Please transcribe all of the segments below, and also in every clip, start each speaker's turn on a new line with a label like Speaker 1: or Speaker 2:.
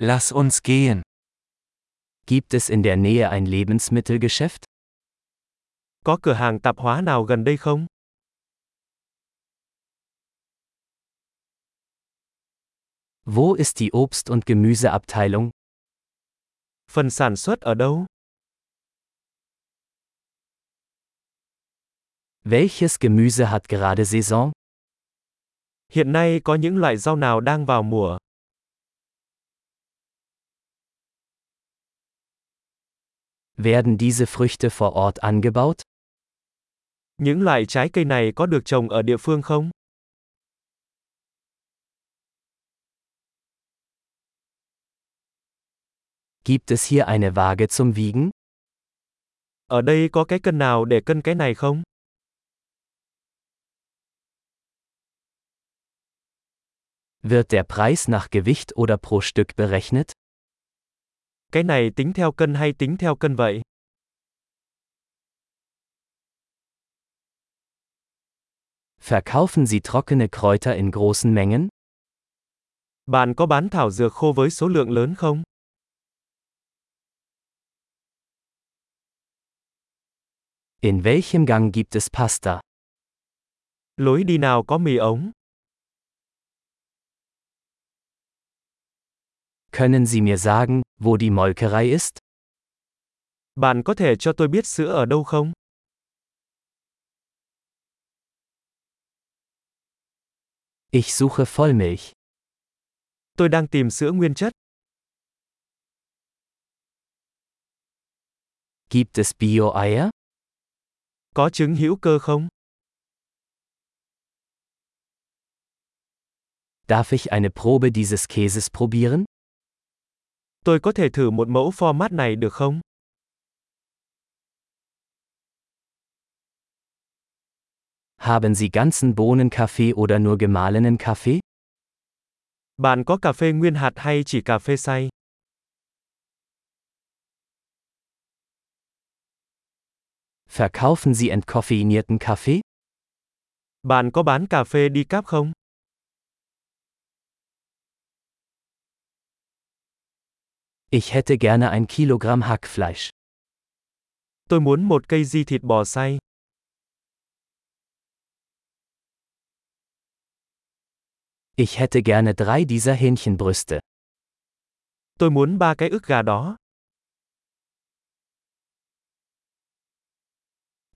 Speaker 1: Lass uns gehen.
Speaker 2: Gibt es in der Nähe ein Lebensmittelgeschäft?
Speaker 3: Có cửa hàng tạp hóa nào gần đây không?
Speaker 2: Wo ist die Obst- und Gemüseabteilung?
Speaker 3: Phần sản xuất ở đâu?
Speaker 2: Welches Gemüse hat gerade Saison?
Speaker 3: Hiện nay có những loại rau nào đang vào mùa?
Speaker 2: Werden diese Früchte vor Ort angebaut?
Speaker 3: Những loại trái cây này có được trồng ở địa phương không?
Speaker 2: Gibt es hier eine Waage zum Wiegen?
Speaker 3: Ở đây có cái cân nào để cân cái này không?
Speaker 2: Wird der Preis nach Gewicht oder pro Stück berechnet?
Speaker 3: Cái này tính theo cân hay tính theo cân vậy?
Speaker 2: Verkaufen Sie trockene Kräuter in großen Mengen?
Speaker 3: Bạn có bán thảo dược khô với số lượng lớn không?
Speaker 2: In welchem Gang gibt es Pasta?
Speaker 3: Lối đi nào có mì ống?
Speaker 2: Können Sie mir sagen, wo die Molkerei ist?
Speaker 3: Bạn có thể cho tôi biết sữa ở đâu không?
Speaker 2: Ich suche Vollmilch.
Speaker 3: Tôi đang tìm sữa nguyên chất.
Speaker 2: Gibt es Bio-Eier?
Speaker 3: Có trứng hữu cơ không?
Speaker 2: Darf ich eine Probe dieses Käses probieren?
Speaker 3: Tôi có thể thử một mẫu format này được không?
Speaker 2: Haben Sie ganzen Bohnenkaffee oder nur gemahlenen Kaffee?
Speaker 3: Bạn có cà phê nguyên hạt hay chỉ cà phê xay?
Speaker 2: Verkaufen Sie entkoffeinierten Kaffee?
Speaker 3: Bạn có bán cà phê decaf không?
Speaker 2: Ich hätte gerne ein Kilogramm Hackfleisch.
Speaker 3: Tôi muốn một cây di thịt bò xay.
Speaker 2: Ich hätte gerne drei dieser Hähnchenbrüste.
Speaker 3: Tôi muốn ba cái ức gà đó.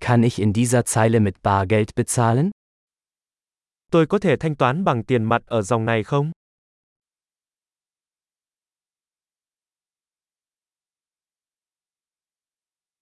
Speaker 2: Kann ich in dieser Zeile mit Bargeld bezahlen?
Speaker 3: Tôi có thể thanh toán bằng tiền mặt ở dòng này không?